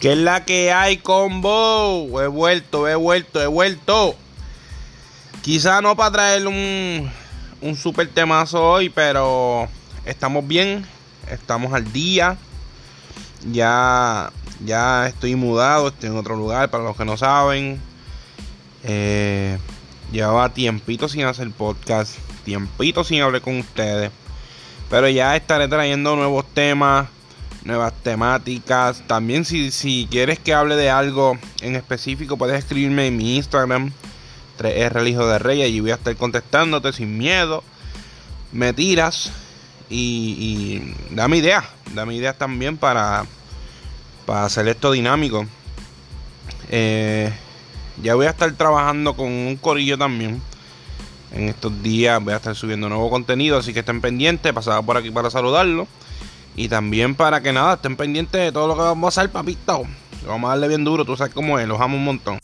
¿Qué es la que hay, combo? He vuelto, he vuelto, he vuelto. Quizá no para traer un, un super temazo hoy, pero estamos bien, estamos al día. Ya, ya estoy mudado, estoy en otro lugar, para los que no saben. Eh, llevaba tiempito sin hacer podcast, tiempito sin hablar con ustedes. Pero ya estaré trayendo nuevos temas nuevas temáticas. También si, si quieres que hable de algo en específico, puedes escribirme en mi Instagram, 3R el hijo de rey, y voy a estar contestándote sin miedo. Me tiras y, y dame ideas, dame ideas también para, para hacer esto dinámico. Eh, ya voy a estar trabajando con un corillo también. En estos días voy a estar subiendo nuevo contenido, así que estén pendientes. Pasaba por aquí para saludarlo. Y también para que nada, estén pendientes de todo lo que vamos a hacer, papito. Vamos a darle bien duro, tú sabes cómo es, los amo un montón.